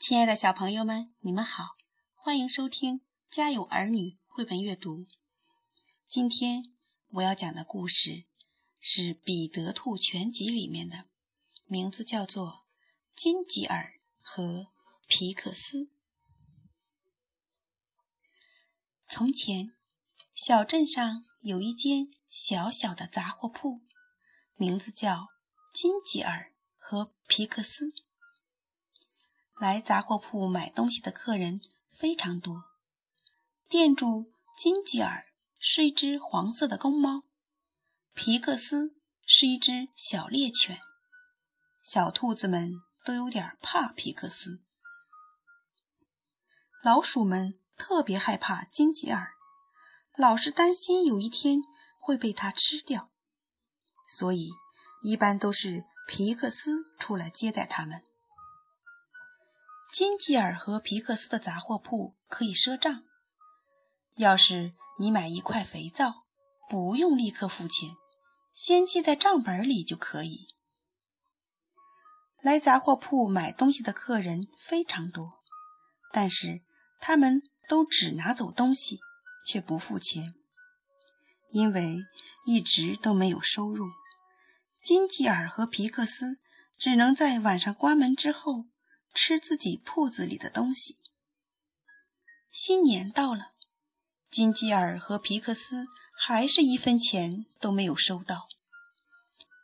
亲爱的小朋友们，你们好，欢迎收听《家有儿女》绘本阅读。今天我要讲的故事是《彼得兔全集》里面的，名字叫做《金吉尔和皮克斯》。从前，小镇上有一间小小的杂货铺，名字叫金吉尔和皮克斯。来杂货铺买东西的客人非常多。店主金吉尔是一只黄色的公猫，皮克斯是一只小猎犬。小兔子们都有点怕皮克斯。老鼠们特别害怕金吉尔，老是担心有一天会被它吃掉，所以一般都是皮克斯出来接待他们。金吉尔和皮克斯的杂货铺可以赊账。要是你买一块肥皂，不用立刻付钱，先记在账本里就可以。来杂货铺买东西的客人非常多，但是他们都只拿走东西，却不付钱，因为一直都没有收入。金吉尔和皮克斯只能在晚上关门之后。吃自己铺子里的东西。新年到了，金吉尔和皮克斯还是一分钱都没有收到。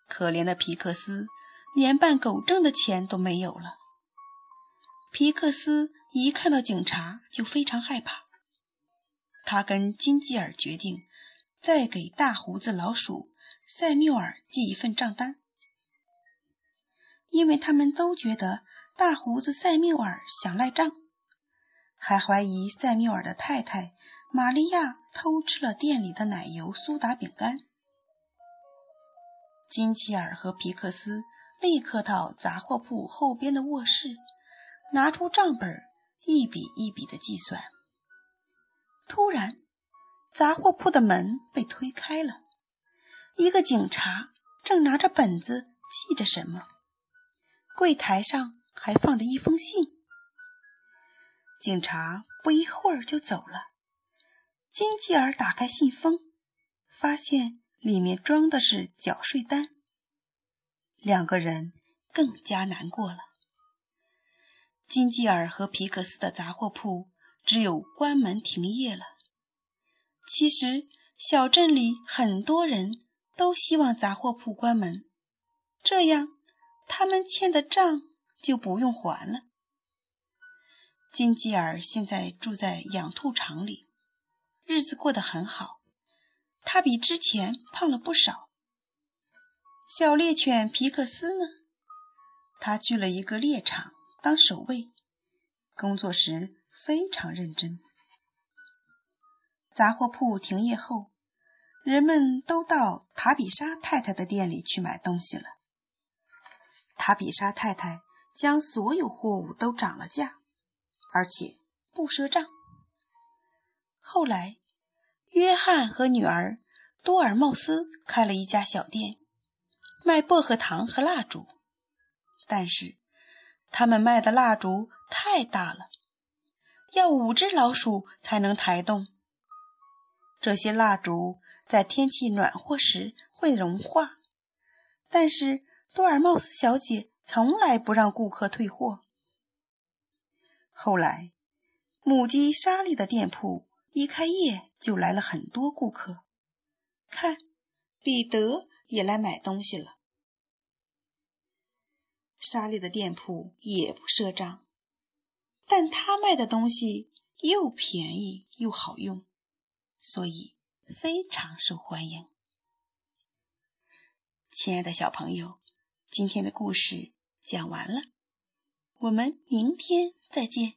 可怜的皮克斯连办狗证的钱都没有了。皮克斯一看到警察就非常害怕。他跟金吉尔决定再给大胡子老鼠塞缪尔寄一份账单，因为他们都觉得。大胡子塞缪尔想赖账，还怀疑塞缪尔的太太玛利亚偷吃了店里的奶油苏打饼干。金吉尔和皮克斯立刻到杂货铺后边的卧室，拿出账本，一笔一笔的计算。突然，杂货铺的门被推开了，一个警察正拿着本子记着什么，柜台上。还放着一封信。警察不一会儿就走了。金吉尔打开信封，发现里面装的是缴税单。两个人更加难过了。金吉尔和皮克斯的杂货铺只有关门停业了。其实，小镇里很多人都希望杂货铺关门，这样他们欠的账。就不用还了。金吉尔现在住在养兔场里，日子过得很好。他比之前胖了不少。小猎犬皮克斯呢？他去了一个猎场当守卫，工作时非常认真。杂货铺停业后，人们都到塔比莎太太的店里去买东西了。塔比莎太太。将所有货物都涨了价，而且不赊账。后来，约翰和女儿多尔茂斯开了一家小店，卖薄荷糖和蜡烛。但是，他们卖的蜡烛太大了，要五只老鼠才能抬动。这些蜡烛在天气暖和时会融化，但是多尔茂斯小姐。从来不让顾客退货。后来，母鸡莎莉的店铺一开业就来了很多顾客。看，彼得也来买东西了。莎莉的店铺也不赊账，但他卖的东西又便宜又好用，所以非常受欢迎。亲爱的小朋友，今天的故事。讲完了，我们明天再见。